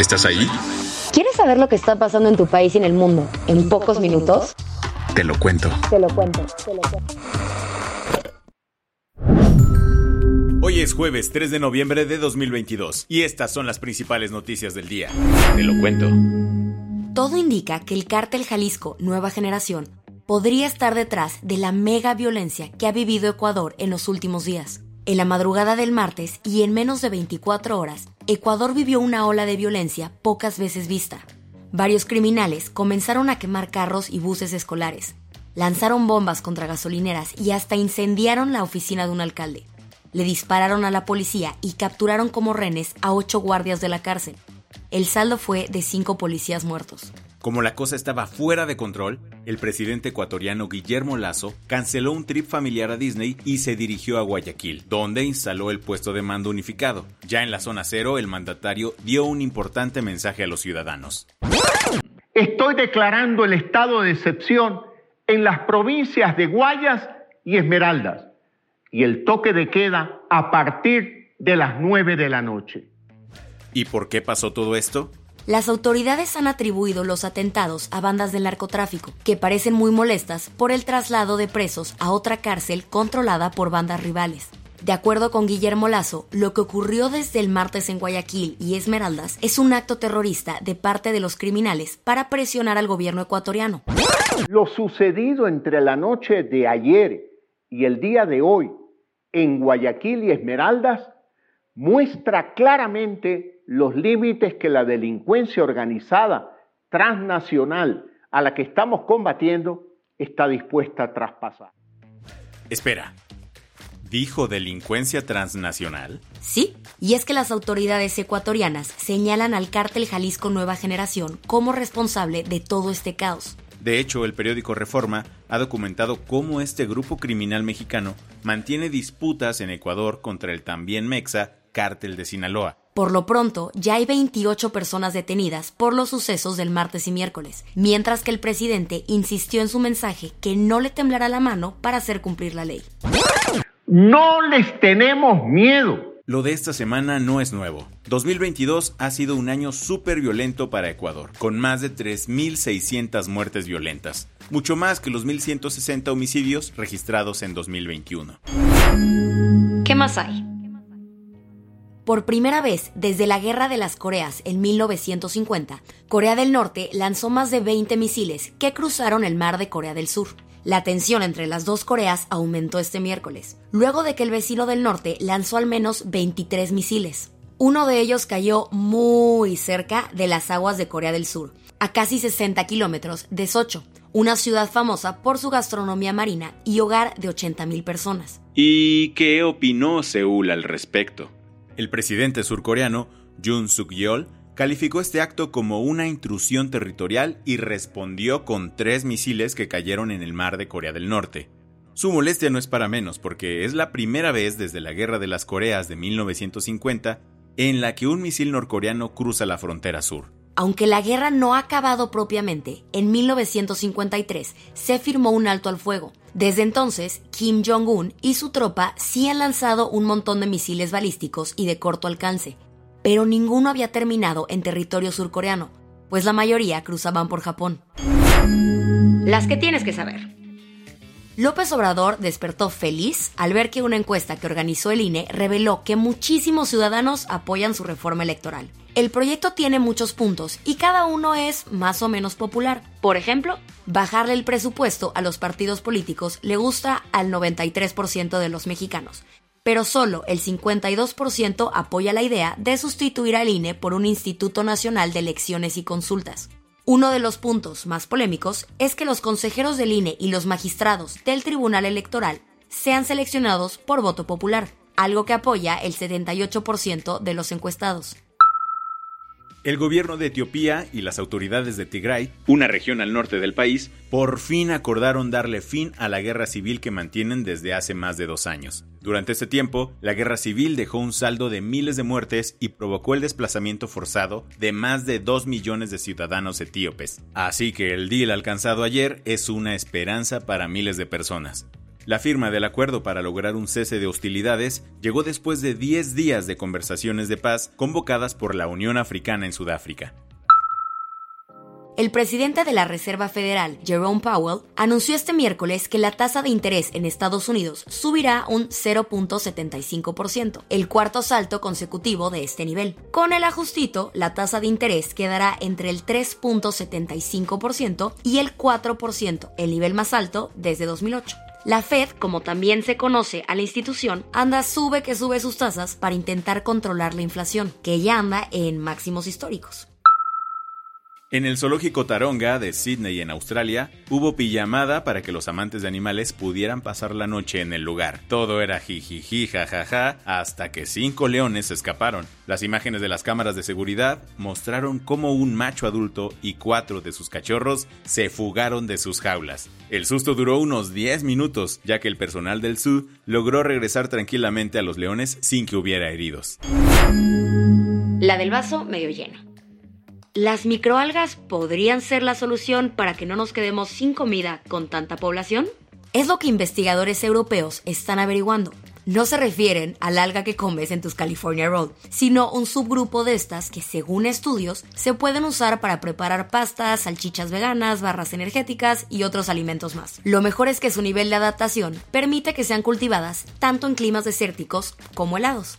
¿Estás ahí? ¿Quieres saber lo que está pasando en tu país y en el mundo en pocos minutos? Te lo cuento. Te lo cuento, te lo cuento. Hoy es jueves 3 de noviembre de 2022 y estas son las principales noticias del día. Te lo cuento. Todo indica que el cártel Jalisco Nueva Generación podría estar detrás de la mega violencia que ha vivido Ecuador en los últimos días. En la madrugada del martes y en menos de 24 horas, Ecuador vivió una ola de violencia pocas veces vista. Varios criminales comenzaron a quemar carros y buses escolares, lanzaron bombas contra gasolineras y hasta incendiaron la oficina de un alcalde. Le dispararon a la policía y capturaron como rehenes a ocho guardias de la cárcel. El saldo fue de cinco policías muertos. Como la cosa estaba fuera de control, el presidente ecuatoriano Guillermo Lazo canceló un trip familiar a Disney y se dirigió a Guayaquil, donde instaló el puesto de mando unificado. Ya en la zona cero, el mandatario dio un importante mensaje a los ciudadanos. Estoy declarando el estado de excepción en las provincias de Guayas y Esmeraldas y el toque de queda a partir de las 9 de la noche. ¿Y por qué pasó todo esto? Las autoridades han atribuido los atentados a bandas del narcotráfico, que parecen muy molestas por el traslado de presos a otra cárcel controlada por bandas rivales. De acuerdo con Guillermo Lazo, lo que ocurrió desde el martes en Guayaquil y Esmeraldas es un acto terrorista de parte de los criminales para presionar al gobierno ecuatoriano. Lo sucedido entre la noche de ayer y el día de hoy en Guayaquil y Esmeraldas muestra claramente los límites que la delincuencia organizada transnacional a la que estamos combatiendo está dispuesta a traspasar. Espera, ¿dijo delincuencia transnacional? Sí, y es que las autoridades ecuatorianas señalan al cártel Jalisco Nueva Generación como responsable de todo este caos. De hecho, el periódico Reforma ha documentado cómo este grupo criminal mexicano mantiene disputas en Ecuador contra el también mexa cártel de Sinaloa. Por lo pronto, ya hay 28 personas detenidas por los sucesos del martes y miércoles, mientras que el presidente insistió en su mensaje que no le temblará la mano para hacer cumplir la ley. No les tenemos miedo. Lo de esta semana no es nuevo. 2022 ha sido un año súper violento para Ecuador, con más de 3.600 muertes violentas, mucho más que los 1.160 homicidios registrados en 2021. ¿Qué más hay? Por primera vez desde la Guerra de las Coreas en 1950, Corea del Norte lanzó más de 20 misiles que cruzaron el mar de Corea del Sur. La tensión entre las dos Coreas aumentó este miércoles, luego de que el vecino del norte lanzó al menos 23 misiles. Uno de ellos cayó muy cerca de las aguas de Corea del Sur, a casi 60 kilómetros de Socho, una ciudad famosa por su gastronomía marina y hogar de 80.000 personas. ¿Y qué opinó Seúl al respecto? El presidente surcoreano, Yoon Suk-yeol, calificó este acto como una intrusión territorial y respondió con tres misiles que cayeron en el mar de Corea del Norte. Su molestia no es para menos porque es la primera vez desde la Guerra de las Coreas de 1950 en la que un misil norcoreano cruza la frontera sur. Aunque la guerra no ha acabado propiamente, en 1953 se firmó un alto al fuego. Desde entonces, Kim Jong-un y su tropa sí han lanzado un montón de misiles balísticos y de corto alcance, pero ninguno había terminado en territorio surcoreano, pues la mayoría cruzaban por Japón. Las que tienes que saber. López Obrador despertó feliz al ver que una encuesta que organizó el INE reveló que muchísimos ciudadanos apoyan su reforma electoral. El proyecto tiene muchos puntos y cada uno es más o menos popular. Por ejemplo, bajarle el presupuesto a los partidos políticos le gusta al 93% de los mexicanos, pero solo el 52% apoya la idea de sustituir al INE por un Instituto Nacional de Elecciones y Consultas. Uno de los puntos más polémicos es que los consejeros del INE y los magistrados del Tribunal Electoral sean seleccionados por voto popular, algo que apoya el 78% de los encuestados. El gobierno de Etiopía y las autoridades de Tigray, una región al norte del país, por fin acordaron darle fin a la guerra civil que mantienen desde hace más de dos años. Durante este tiempo, la guerra civil dejó un saldo de miles de muertes y provocó el desplazamiento forzado de más de dos millones de ciudadanos etíopes. Así que el deal alcanzado ayer es una esperanza para miles de personas. La firma del acuerdo para lograr un cese de hostilidades llegó después de 10 días de conversaciones de paz convocadas por la Unión Africana en Sudáfrica. El presidente de la Reserva Federal, Jerome Powell, anunció este miércoles que la tasa de interés en Estados Unidos subirá un 0.75%, el cuarto salto consecutivo de este nivel. Con el ajustito, la tasa de interés quedará entre el 3.75% y el 4%, el nivel más alto desde 2008. La Fed, como también se conoce a la institución, anda sube que sube sus tasas para intentar controlar la inflación, que ya anda en máximos históricos. En el zoológico Taronga de Sydney en Australia, hubo pijamada para que los amantes de animales pudieran pasar la noche en el lugar. Todo era jijiji jajaja hasta que cinco leones escaparon. Las imágenes de las cámaras de seguridad mostraron cómo un macho adulto y cuatro de sus cachorros se fugaron de sus jaulas. El susto duró unos 10 minutos, ya que el personal del zoo logró regresar tranquilamente a los leones sin que hubiera heridos. La del vaso medio lleno. ¿Las microalgas podrían ser la solución para que no nos quedemos sin comida con tanta población? Es lo que investigadores europeos están averiguando. No se refieren al alga que comes en tus California Roll, sino un subgrupo de estas que, según estudios, se pueden usar para preparar pastas, salchichas veganas, barras energéticas y otros alimentos más. Lo mejor es que su nivel de adaptación permite que sean cultivadas tanto en climas desérticos como helados.